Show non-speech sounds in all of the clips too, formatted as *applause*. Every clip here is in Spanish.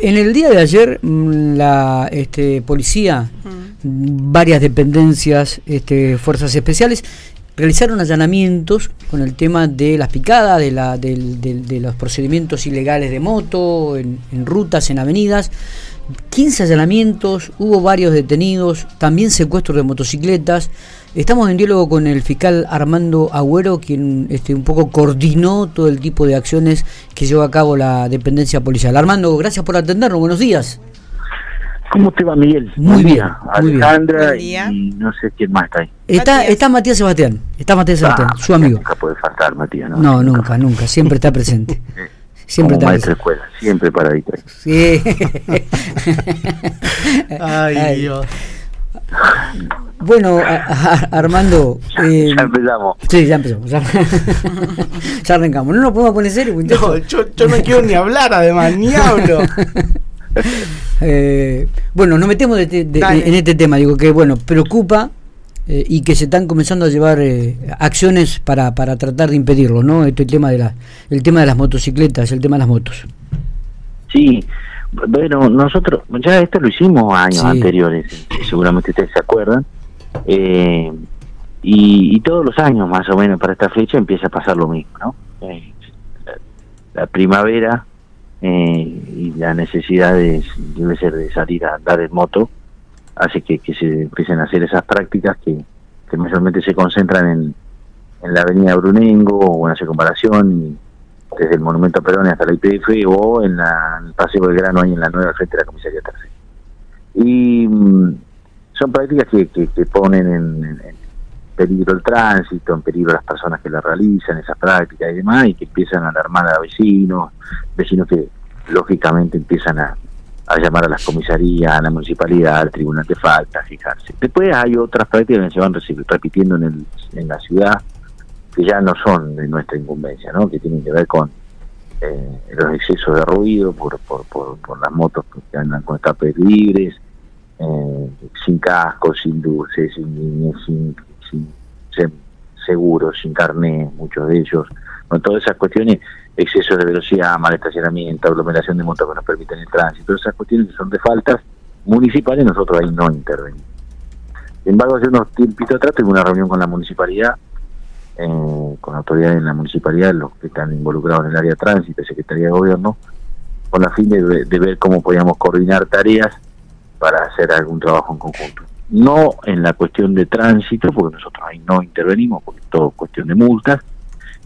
En el día de ayer, mm, la este, policía, varias dependencias, este, fuerzas especiales, realizaron allanamientos con el tema de las picadas, de, la, de, los procedimientos ilegales de moto, en, en, rutas, en avenidas. 15 allanamientos, hubo varios detenidos, también secuestros de motocicletas. Estamos en diálogo con el fiscal Armando Agüero, quien este, un poco coordinó todo el tipo de acciones que llevó a cabo la dependencia policial. Armando, gracias por atendernos, buenos días. ¿Cómo te va, Miguel? Muy bien. Alejandra y no sé quién más está ahí. Está, está Matías Sebastián, está Matías ah, Sebastián, su amigo. Nunca puede faltar, Matías, ¿no? No, nunca, nunca, siempre está presente. *laughs* Siempre Como maestro de escuela, siempre para distraer. Sí. *laughs* Ay, Dios. Bueno, Armando. Eh, ya empezamos. Sí, ya empezamos. *laughs* Ya, arrancamos. No nos podemos poner serio. No, yo, yo, no quiero ni hablar, además, ni hablo. *laughs* Eh, bueno, nos metemos en este tema. Digo que, bueno, preocupa eh, y que se están comenzando a llevar acciones para, para tratar de impedirlo, ¿no? Este tema de la, el tema de las motocicletas, el tema de las motos. Sí, bueno, nosotros ya esto lo hicimos años anteriores, seguramente ustedes se acuerdan. Eh, y, todos los años, más o menos, para esta fecha empieza a pasar lo mismo, ¿no? Eh, la, primavera eh, y la necesidad de, debe ser de salir a andar en moto hace que, se empiecen a hacer esas prácticas que, que mayormente se concentran en, en la avenida Brunengo o en la circunvalación desde el Monumento Perón hasta la IPF o en, la, el Paseo del Grano ahí en la nueva frente de la Comisaría Tercera. Y mm, son prácticas que, que, ponen en, peligro el tránsito, en peligro las personas que la realizan, esas prácticas y demás, y que empiezan a alarmar a vecinos, vecinos que lógicamente empiezan a, a llamar a las comisarías, a la municipalidad, al tribunal de falta, a fijarse. Después hay otras prácticas que se van repitiendo en, el, en la ciudad, que ya no son de nuestra incumbencia, ¿no? que tienen que ver con eh, los excesos de ruido por, por, por, las motos que andan con escapes libres, eh, sin casco, sin dulces, sin, sin, sin, sin seguros, sin carné, muchos de ellos. Todas esas cuestiones, excesos de velocidad, mal estacionamiento, aglomeración de motos que nos permiten el tránsito, esas cuestiones que son de faltas municipales, nosotros ahí no intervenimos. Sin embargo, hace unos tiempitos atrás tuve una reunión con la municipalidad eh, con autoridades en la municipalidad, los que están involucrados en el área de tránsito, Secretaría de Gobierno, con la fin de, ver cómo podíamos coordinar tareas para hacer algún trabajo en conjunto. No en la cuestión de tránsito, porque nosotros ahí no intervenimos, porque es todo cuestión de multas,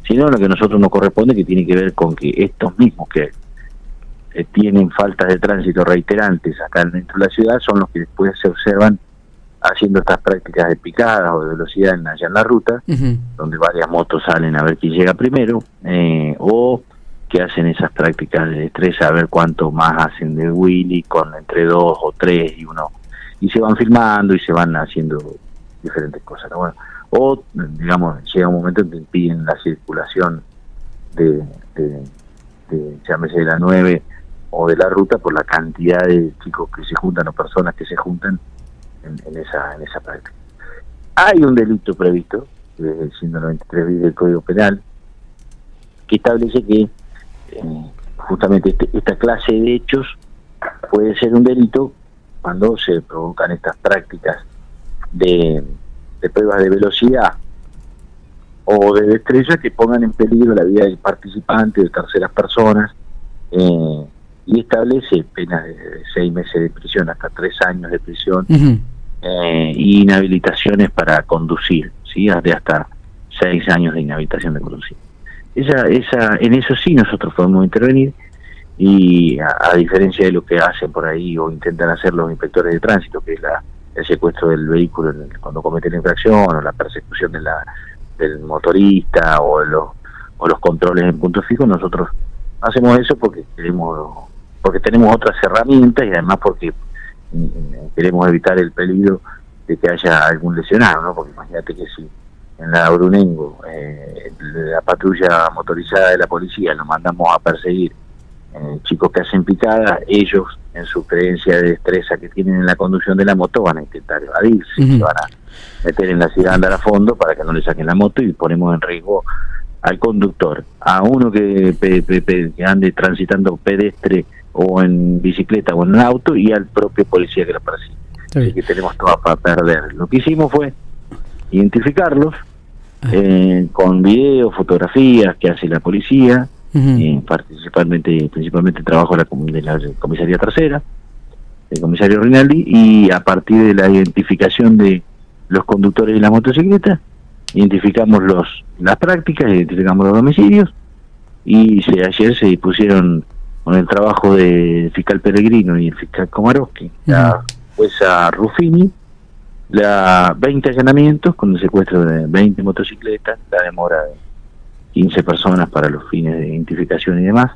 sino en lo que a nosotros nos corresponde, que tiene que ver con que estos mismos que eh, tienen faltas de tránsito reiterantes acá dentro de la ciudad son los que después se observan haciendo estas prácticas de picada o de velocidad en, allá en la ruta, donde varias motos salen a ver quién llega primero, eh, o que hacen esas prácticas de estrés a ver cuánto más hacen de Willy con entre dos o tres y uno, y se van filmando y se van haciendo diferentes cosas. Bueno, o, digamos, llega un momento en que impiden la circulación de, de, de llámese de la 9 o de la ruta por la cantidad de chicos que se juntan o personas que se juntan en, esa, en esa práctica. Hay un delito previsto, desde el 193 del Código Penal, que establece que eh, justamente este, esta clase de hechos puede ser un delito cuando se provocan estas prácticas de, pruebas de velocidad o de destreza que pongan en peligro la vida del participante, de terceras personas, eh, y establece penas de seis meses de prisión hasta tres años de prisión eh, inhabilitaciones para conducir, ¿sí? de hasta seis años de inhabilitación de conducir. Esa, esa, en eso sí nosotros podemos intervenir y a, diferencia de lo que hacen por ahí o intentan hacer los inspectores de tránsito, que es la, el secuestro del vehículo cuando cometen la infracción o la persecución de la, del motorista o los, o los controles en punto fijo, nosotros hacemos eso porque queremos porque tenemos otras herramientas y además porque queremos evitar el peligro de que haya algún lesionado, ¿no? Porque imagínate que si en la Brunengo eh, la patrulla motorizada de la policía lo mandamos a perseguir eh, chicos que hacen picadas, ellos en su creencia de destreza que tienen en la conducción de la moto van a intentar evadirse, se van a meter en la ciudad andar a fondo para que no le saquen la moto y ponemos en riesgo al conductor, a uno que, que ande transitando pedestre o en bicicleta o en un auto y al propio policía que lo persigue. Así que tenemos todo para perder. Lo que hicimos fue identificarlos eh, con videos, fotografías que hace la policía, eh, principalmente, principalmente trabajo de la, de la comisaría tercera, el comisario Rinaldi, y a partir de la identificación de los conductores de la motocicleta, identificamos los las prácticas, identificamos los domicilios, y se, ayer se dispusieron con el trabajo de fiscal Peregrino y el fiscal Komarowski, la jueza Ruffini, la 20 allanamientos con el secuestro de 20 motocicletas, la demora de 15 personas para los fines de identificación y demás.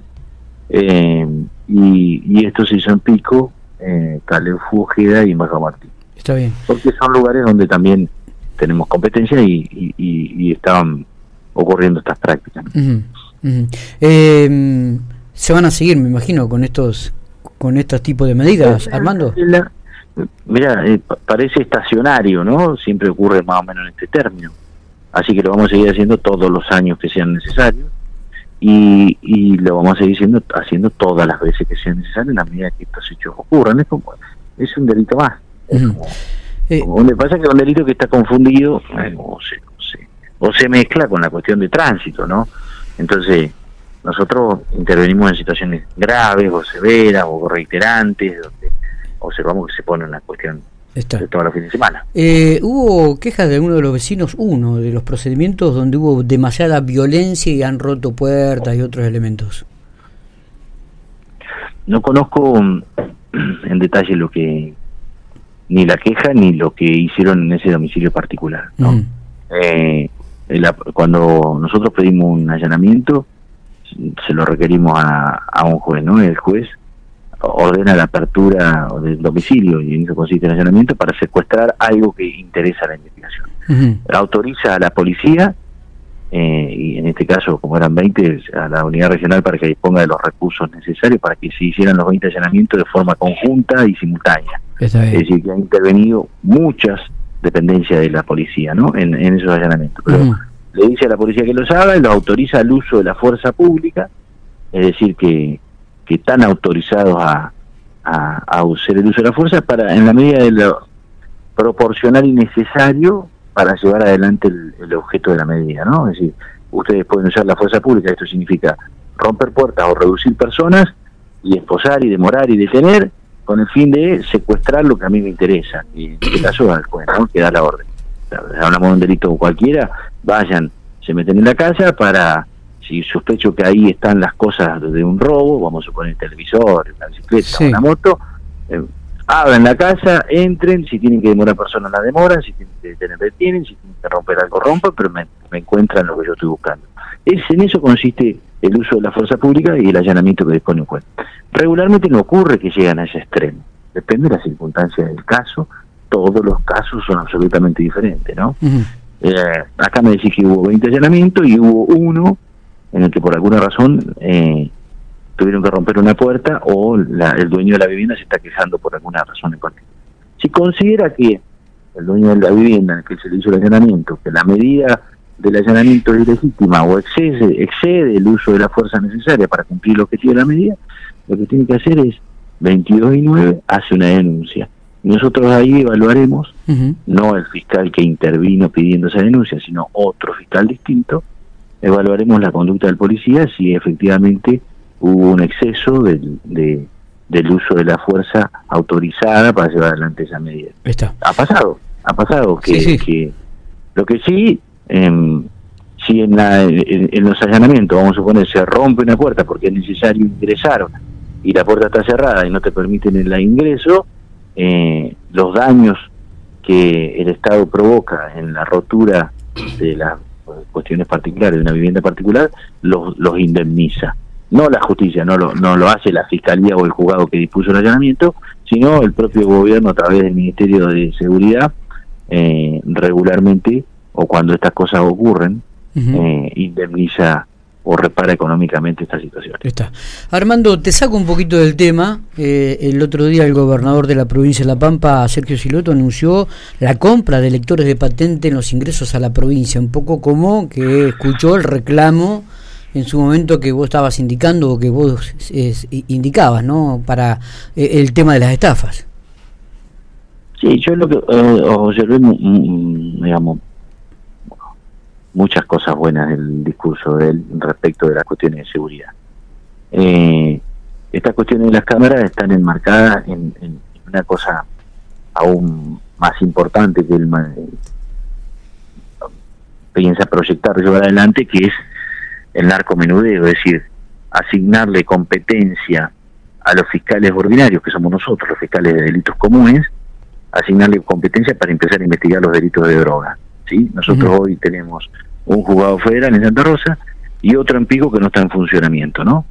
Eh, y, esto se hizo en Pico, eh, Calefú, y Baja Martín. Está bien. Porque son lugares donde también tenemos competencia y, y, estaban ocurriendo estas prácticas. Eh, se van a seguir, me imagino, con estos con estos tipos de medidas, Armando. mira, eh, parece estacionario, ¿no? Siempre ocurre más o menos en este término. Así que lo vamos a seguir haciendo todos los años que sean necesarios y, y lo vamos a seguir haciendo, haciendo todas las veces que sean necesarios en la medida que estos hechos ocurran. Es, como, es un delito más. Eh, me pasa que es un delito que está confundido eh, o, se, o se mezcla con la cuestión de tránsito, ¿no? Entonces, nosotros intervenimos en situaciones graves o severas o reiterantes, donde observamos que se pone una cuestión Está. de todos los fines de semana. Eh, ¿Hubo quejas de alguno de los vecinos, uno de los procedimientos donde hubo demasiada violencia y han roto puertas y otros elementos? No conozco mm, *clears throat* en detalle lo que ni la queja ni lo que hicieron en ese domicilio particular. ¿no? Eh, cuando nosotros pedimos un allanamiento, se lo requerimos a, a un juez, ¿no? El juez ordena la apertura del domicilio y en eso consiste el allanamiento para secuestrar algo que interesa a la investigación. Autoriza a la policía eh, y en este caso, como eran 20, a la unidad regional para que disponga de los recursos necesarios para que se hicieran los 20 allanamientos de forma conjunta y simultánea. Es decir, que han intervenido muchas dependencias de la policía ¿no? en, esos allanamientos. Pero le dice a la policía que los haga y lo autoriza al uso de la fuerza pública, es decir, que, que están autorizados a, a, usar el uso de la fuerza para, en la medida de lo proporcional y necesario para llevar adelante el, objeto de la medida, ¿no? Es decir, ustedes pueden usar la fuerza pública, esto significa romper puertas o reducir personas y esposar y demorar y detener con el fin de secuestrar lo que a mí me interesa, y en este caso al juez, ¿no? que da la orden. hablamos de un delito cualquiera, vayan, se meten en la casa para, si sospecho que ahí están las cosas de un robo, vamos a suponer el televisor, una bicicleta, una moto, eh, abran la casa, entren, si tienen que demorar personas la demoran, si tienen que detener detienen, si tienen que romper algo rompan, pero me, encuentran lo que yo estoy buscando. Es, en eso consiste el uso de la fuerza pública y el allanamiento que dispone un juez. Regularmente no ocurre que llegan a ese extremo, depende de las circunstancias del caso, todos los casos son absolutamente diferentes, ¿no? Eh, acá me decís que hubo 20 allanamientos y hubo uno en el que por alguna razón eh, tuvieron que romper una puerta o el dueño de la vivienda se está quejando por alguna razón en particular. Si considera que el dueño de la vivienda en el que se le hizo el allanamiento, que la medida del allanamiento es ilegítima o excede, excede el uso de la fuerza necesaria para cumplir el objetivo de la medida, lo que tiene que hacer es 22 y 9 hace una denuncia. Nosotros ahí evaluaremos, no el fiscal que intervino pidiendo esa denuncia, sino otro fiscal distinto, evaluaremos la conducta del policía si efectivamente hubo un exceso del, del uso de la fuerza autorizada para llevar adelante esa medida. Ha pasado, ha pasado que, que lo que sí, em, si en, la, en, los allanamientos, vamos a suponer, se rompe una puerta porque es necesario ingresar y la puerta está cerrada y no te permiten el ingreso, eh, los daños que el Estado provoca en la rotura de las cuestiones particulares de una vivienda particular, los, los indemniza. No la justicia, no lo, no lo hace la fiscalía o el juzgado que dispuso el allanamiento, sino el propio gobierno a través del Ministerio de Seguridad, eh, regularmente, o cuando estas cosas ocurren, eh, indemniza o repara económicamente esta situación. Está. Armando, te saco un poquito del tema. Eh, el otro día el gobernador de la provincia de La Pampa, Sergio Siloto, anunció la compra de lectores de patente en los ingresos a la provincia, un poco como que escuchó el reclamo en su momento que vos estabas indicando o que vos indicabas, ¿no? Para eh, el tema de las estafas. Sí, yo lo que eh, observé, mm, mm, digamos, muchas cosas buenas del discurso de él respecto de las cuestiones de seguridad. Eh, estas cuestiones de las cámaras están enmarcadas en, una cosa aún más importante que él piensa proyectar llevar adelante, que es el narcomenudeo, es decir, asignarle competencia a los fiscales ordinarios, que somos nosotros, los fiscales de delitos comunes, asignarle competencia para empezar a investigar los delitos de droga. ¿sí? Nosotros hoy tenemos un juzgado federal en Santa Rosa y otro en Pico que no está en funcionamiento, ¿no?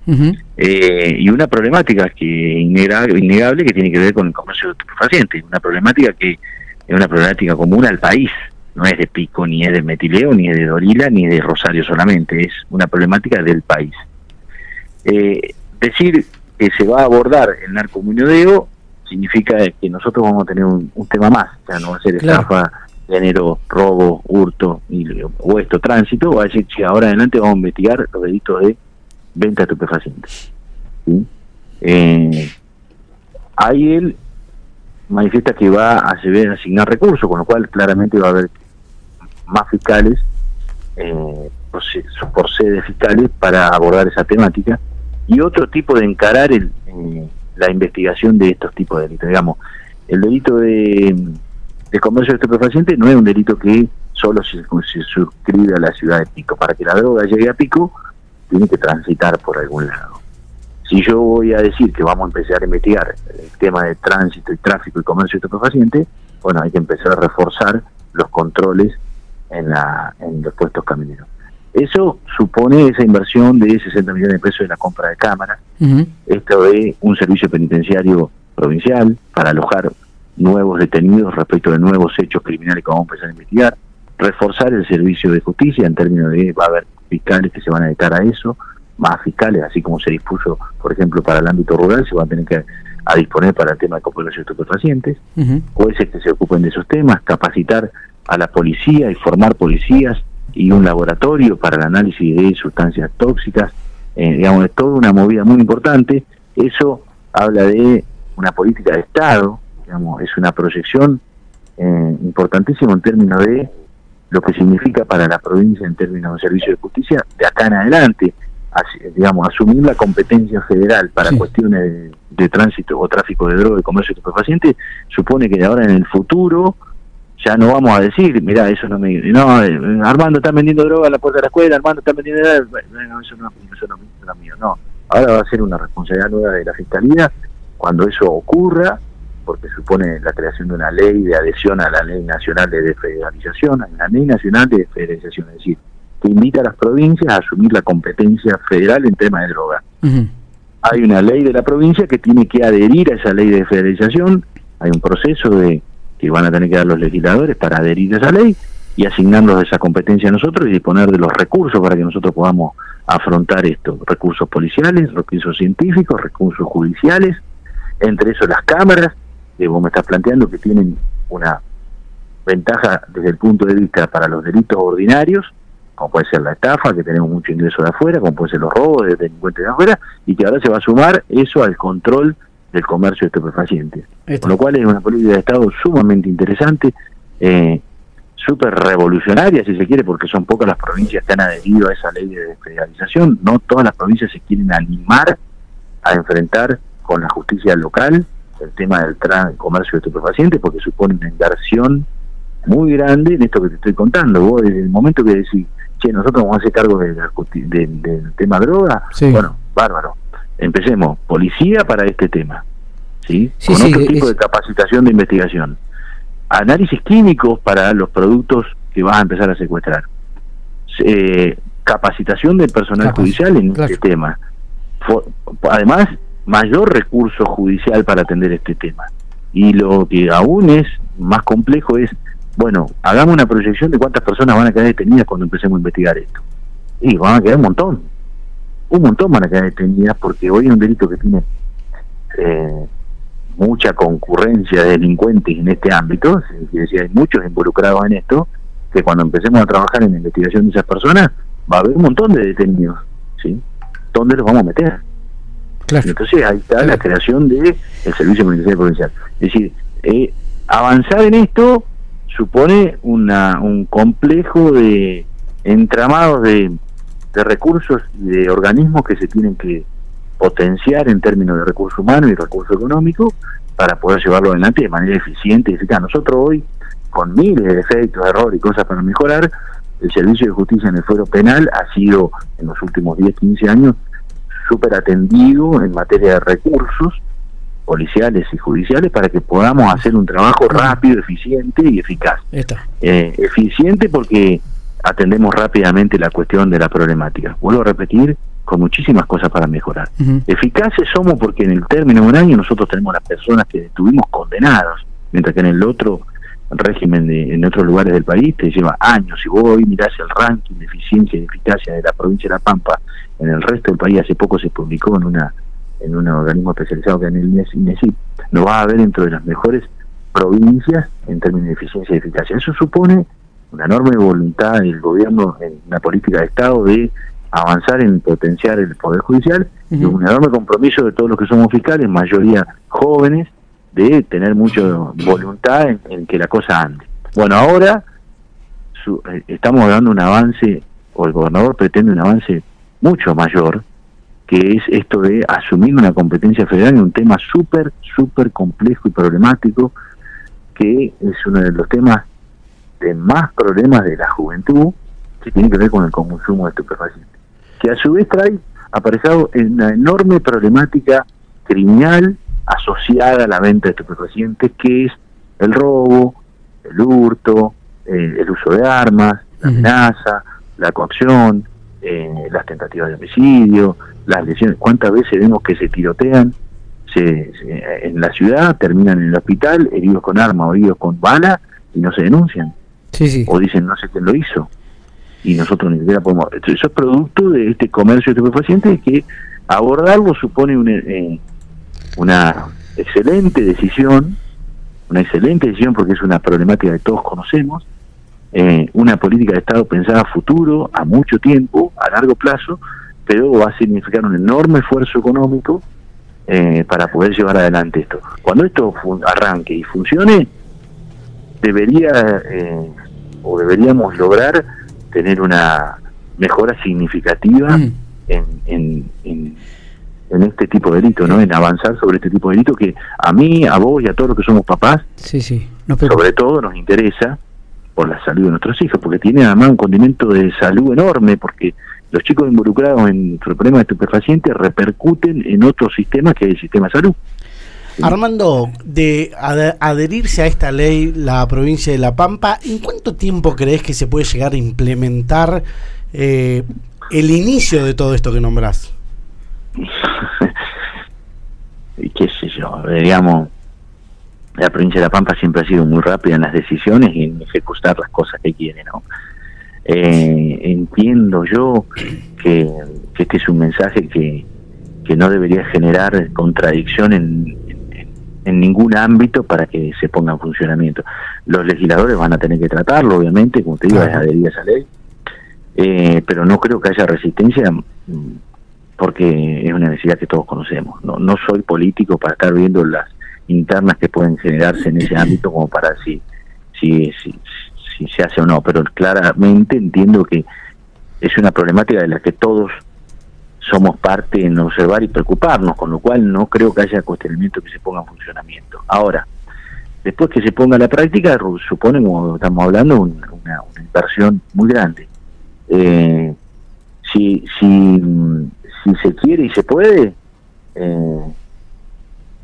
Eh, y una problemática que innegable, que tiene que ver con el comercio de estupefacientes, una problemática que es una problemática común al país, no es de Pico, ni es de Metileo, ni es de Dorila, ni de Rosario solamente, es una problemática del país. Eh, decir que se va a abordar el narcomunideo significa que nosotros vamos a tener un, tema más, sea, no va a ser estafa género, robo, hurto y esto tránsito, va a decir que ahora adelante vamos a investigar los delitos de venta de estupefacientes. Eh, ahí él manifiesta que va a asignar recursos, con lo cual claramente va a haber más fiscales eh, por, sede fiscales para abordar esa temática y otro tipo de encarar el, eh, la investigación de estos tipos de delitos. Digamos, el delito de el comercio de estupefacientes no es un delito que solo se, suscribe a la ciudad de Pico. Para que la droga llegue a Pico, tiene que transitar por algún lado. Si yo voy a decir que vamos a empezar a investigar el tema de tránsito y tráfico y comercio de estupefacientes, bueno, hay que empezar a reforzar los controles en, la, en los puestos camineros. Eso supone esa inversión de 60 millones de pesos de la compra de cámaras, esto de un servicio penitenciario provincial para alojar nuevos detenidos respecto de nuevos hechos criminales que vamos a empezar a investigar, reforzar el servicio de justicia en términos de va a haber fiscales que se van a dedicar a eso, más fiscales, así como se dispuso, por ejemplo, para el ámbito rural, se van a tener que a disponer para el tema de cooperación de estupefacientes, jueces que se ocupen de esos temas, capacitar a la policía y formar policías y un laboratorio para el análisis de sustancias tóxicas, eh, digamos, es toda una movida muy importante. Eso habla de una política de Estado es una proyección eh, importantísima en términos de lo que significa para la provincia en términos de servicio de justicia de acá en adelante, digamos, asumir la competencia federal para cuestiones de, tránsito o tráfico de droga y comercio de estupefacientes, supone que de ahora en el futuro ya no vamos a decir, mira, eso no me... No, eh, Armando está vendiendo droga a la puerta de la escuela, Armando está vendiendo... Bueno, eso no, eso no, eso no es mío, no. Ahora va a ser una responsabilidad nueva de la Fiscalía cuando eso ocurra porque supone la creación de una ley de adhesión a la ley nacional de desfederalización, a la ley nacional de desfederalización, es decir, que invita a las provincias a asumir la competencia federal en tema de droga. Hay una ley de la provincia que tiene que adherir a esa ley de desfederalización, hay un proceso de que van a tener que dar los legisladores para adherir a esa ley y asignarnos esa competencia a nosotros y disponer de los recursos para que nosotros podamos afrontar esto, recursos policiales, recursos científicos, recursos judiciales, entre eso las cámaras, que vos me estás planteando que tienen una ventaja desde el punto de vista para los delitos ordinarios, como puede ser la estafa, que tenemos mucho ingreso de afuera, como puede ser los robos de delincuentes de afuera, y que ahora se va a sumar eso al control del comercio de estupefacientes. Con lo cual es una política de Estado sumamente interesante, eh, súper revolucionaria, si se quiere, porque son pocas las provincias que han adherido a esa ley de desfederalización. No todas las provincias se quieren animar a enfrentar con la justicia local el tema del comercio de estupefacientes porque supone una inversión muy grande en esto que te estoy contando. Vos desde el momento que decís, che, nosotros vamos a hacer cargo del tema droga, bueno, bárbaro. Empecemos, policía para este tema, ¿sí? Con otro tipo de capacitación de investigación. Análisis químicos para los productos que vas a empezar a secuestrar. Eh, capacitación del personal judicial en este tema. además, mayor recurso judicial para atender este tema. Y lo que aún es más complejo es, bueno, hagamos una proyección de cuántas personas van a quedar detenidas cuando empecemos a investigar esto. Y van a quedar un montón. Un montón van a quedar detenidas porque hoy es un delito que tiene eh, mucha concurrencia de delincuentes en este ámbito, es decir, hay muchos involucrados en esto, que cuando empecemos a trabajar en la investigación de esas personas, va a haber un montón de detenidos ¿sí? ¿Dónde los vamos a meter? Entonces ahí está la creación del el Servicio Penitenciario Provincial. Es decir, eh, avanzar en esto supone una, un complejo de entramados de, de recursos y de organismos que se tienen que potenciar en términos de recursos humanos y recursos económicos para poder llevarlo adelante de manera eficiente y eficaz. Nosotros hoy, con miles de defectos, errores y cosas para mejorar, el servicio de justicia en el fuero penal ha sido en los últimos 10, 15 años súper atendido en materia de recursos policiales y judiciales para que podamos hacer un trabajo rápido, eficiente y eficaz. Eh, eficiente porque atendemos rápidamente la cuestión de la problemática. Vuelvo a repetir, con muchísimas cosas para mejorar. Eficaces somos porque en el término de un año nosotros tenemos las personas que estuvimos condenados, mientras que en el otro régimen de, en otros lugares del país te lleva años. Si vos hoy mirás el ranking de eficiencia y eficacia de la provincia de La Pampa en el resto del país, hace poco se publicó en una en un organismo especializado que en el INESIP, nos va a ver dentro de las mejores provincias en términos de eficiencia y eficacia. Eso supone una enorme voluntad del gobierno en la política de Estado de avanzar en potenciar el Poder Judicial y un enorme compromiso de todos los que somos fiscales, mayoría jóvenes, de tener mucha voluntad en, que la cosa ande. Bueno, ahora eh, estamos dando un avance, o el gobernador pretende un avance mucho mayor, que es esto de asumir una competencia federal en un tema súper, súper complejo y problemático, que es uno de los temas de más problemas de la juventud, que tiene que ver con el consumo de estupefacientes, que a su vez trae aparejado una enorme problemática criminal asociada a la venta de estupefacientes, que es el robo, el hurto, eh, el uso de armas, la amenaza, la coacción, eh, las tentativas de homicidio, las lesiones. ¿Cuántas veces vemos que se tirotean se, en la ciudad, terminan en el hospital heridos con arma o heridos con bala y no se denuncian? O dicen no sé quién lo hizo. Y nosotros ni siquiera podemos... Eso es producto de este comercio de estupefacientes que abordarlo supone un, eh, una excelente decisión, una excelente decisión porque es una problemática que todos conocemos, eh, una política de Estado pensada a futuro, a mucho tiempo, a largo plazo, pero va a significar un enorme esfuerzo económico eh, para poder llevar adelante esto. Cuando esto arranque y funcione, debería eh, o deberíamos lograr tener una mejora significativa mm. en, en en este tipo de delito, ¿no? En avanzar sobre este tipo de delito que a mí, a vos y a todos los que somos papás, sí, sí. sobre todo nos interesa por la salud de nuestros hijos, porque tiene además un condimento de salud enorme, porque los chicos involucrados en el problema de estupefacientes repercuten en otro sistema que es el sistema de salud. Armando, de adherirse a esta ley la provincia de La Pampa, ¿en cuánto tiempo crees que se puede llegar a implementar eh, el inicio de todo esto que nombrás? *laughs* y qué sé yo, digamos, la provincia de La Pampa siempre ha sido muy rápida en las decisiones y en ejecutar las cosas que quiere, ¿no? Eh, entiendo yo que, este es un mensaje que, que no debería generar contradicción en, en, ningún ámbito para que se ponga en funcionamiento. Los legisladores van a tener que tratarlo, obviamente, como te digo, es adherir a esa ley, eh, pero no creo que haya resistencia porque es una necesidad que todos conocemos. No, no soy político para estar viendo las internas que pueden generarse en ese ámbito como para si, si, se hace o no, pero claramente entiendo que es una problemática de la que todos somos parte en observar y preocuparnos, con lo cual no creo que haya cuestionamiento que se ponga en funcionamiento. Ahora, después que se ponga a la práctica, supone, como estamos hablando, una, una inversión muy grande. Eh, si, si si se quiere y se puede, eh,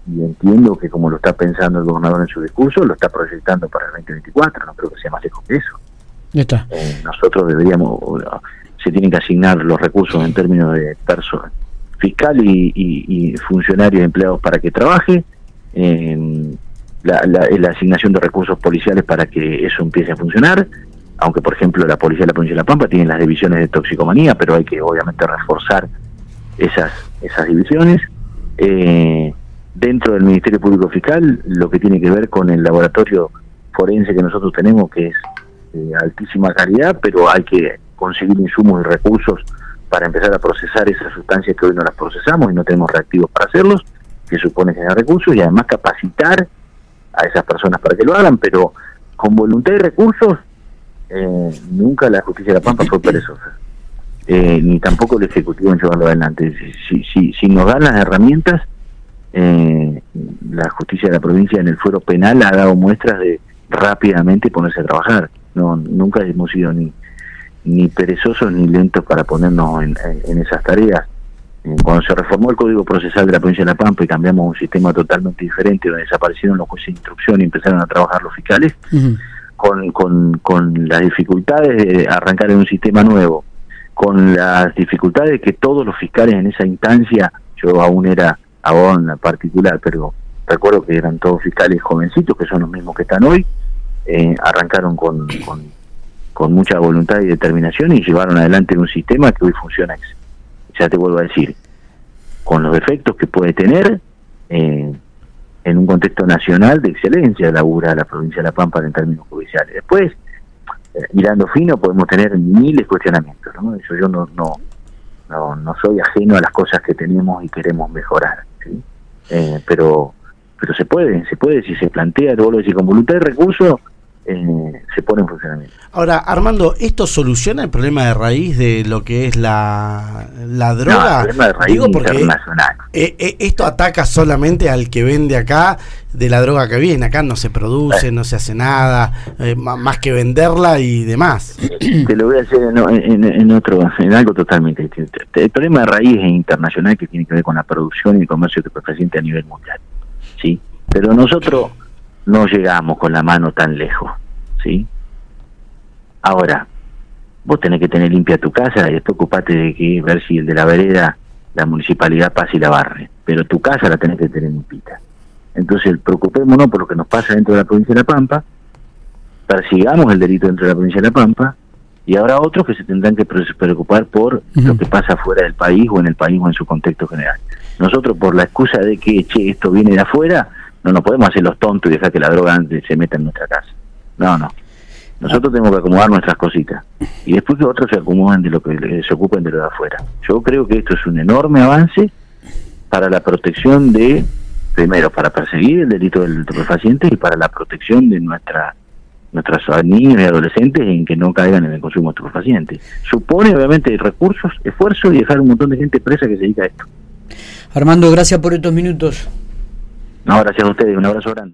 y entiendo que como lo está pensando el gobernador en su discurso, lo está proyectando para el 2024, no creo que sea más lejos que eso. Está. Eh, nosotros deberíamos, se tienen que asignar los recursos en términos de personal fiscal y, y, funcionarios empleados para que trabaje, la, la, asignación de recursos policiales para que eso empiece a funcionar, aunque por ejemplo la policía de la provincia de La Pampa tiene las divisiones de toxicomanía, pero hay que obviamente reforzar esas, esas divisiones. Eh, dentro del Ministerio Público Fiscal, lo que tiene que ver con el laboratorio forense que nosotros tenemos, que es de altísima calidad, pero hay que conseguir insumos y recursos para empezar a procesar esas sustancias que hoy no las procesamos y no tenemos reactivos para hacerlos, que supone generar recursos y además capacitar a esas personas para que lo hagan, pero con voluntad y recursos eh, nunca la justicia de la Pampa fue perezosa, eh, ni tampoco el Ejecutivo en llevarlo adelante. Si, si, si nos dan las herramientas, eh, la justicia de la provincia en el fuero penal ha dado muestras de rápidamente ponerse a trabajar. No, nunca hemos sido ni ni perezosos ni lentos para ponernos en, en esas tareas. Cuando se reformó el Código Procesal de la provincia de La Pampa y cambiamos un sistema totalmente diferente, donde desaparecieron los jueces de instrucción y empezaron a trabajar los fiscales, con, con, con las dificultades de arrancar en un sistema nuevo, con las dificultades que todos los fiscales en esa instancia, yo aún era abogado en particular, pero recuerdo que eran todos fiscales jovencitos, que son los mismos que están hoy, eh, arrancaron con, con, mucha voluntad y determinación y llevaron adelante un sistema que hoy funciona, ya te vuelvo a decir, con los defectos que puede tener, eh, en un contexto nacional de excelencia labura la provincia de La Pampa en términos judiciales. Después, mirando fino, podemos tener miles de cuestionamientos, ¿no? Eso yo no, no, no, no soy ajeno a las cosas que tenemos y queremos mejorar, ¿sí? Eh, pero pero se puede, se puede, si se plantea, todo lo decir, con voluntad y recursos, eh, se pone en funcionamiento. Ahora, Armando, ¿esto soluciona el problema de raíz de lo que es la, la droga? No, el problema de raíz internacional. Eh, eh, esto ataca solamente al que vende acá de la droga que viene. Acá no se produce, no se hace nada, más que venderla y demás. *clears throat* Te lo voy a hacer en, en, otro, en algo totalmente distinto. El problema de raíz es internacional que tiene que ver con la producción y el comercio de a nivel mundial. ¿sí? Pero nosotros no llegamos con la mano tan lejos, ¿sí? Ahora, vos tenés que tener limpia tu casa y después ocupate de que ver si el de la vereda, la municipalidad pasa y la barre, pero tu casa la tenés que tener limpita. Entonces, preocupémonos por lo que nos pasa dentro de la provincia de La Pampa, persigamos el delito dentro de la provincia de La Pampa, y habrá otros que se tendrán que preocupar por lo que pasa fuera del país o en el país o en su contexto general. Nosotros, por la excusa de que, che, esto viene de afuera, no nos podemos hacer los tontos y dejar que la droga se meta en nuestra casa. No, no. Nosotros tenemos que acomodar nuestras cositas y después que otros se acomoden de lo que se ocupen de lo de afuera. Yo creo que esto es un enorme avance para la protección de, primero, para perseguir el delito del paciente y para la protección de nuestra nuestras niños y adolescentes en que no caigan en el consumo de estupefacientes. Supone obviamente recursos, esfuerzo y dejar un montón de gente presa que se dedica a esto. Armando, gracias por estos minutos. No, gracias a ustedes, un abrazo grande.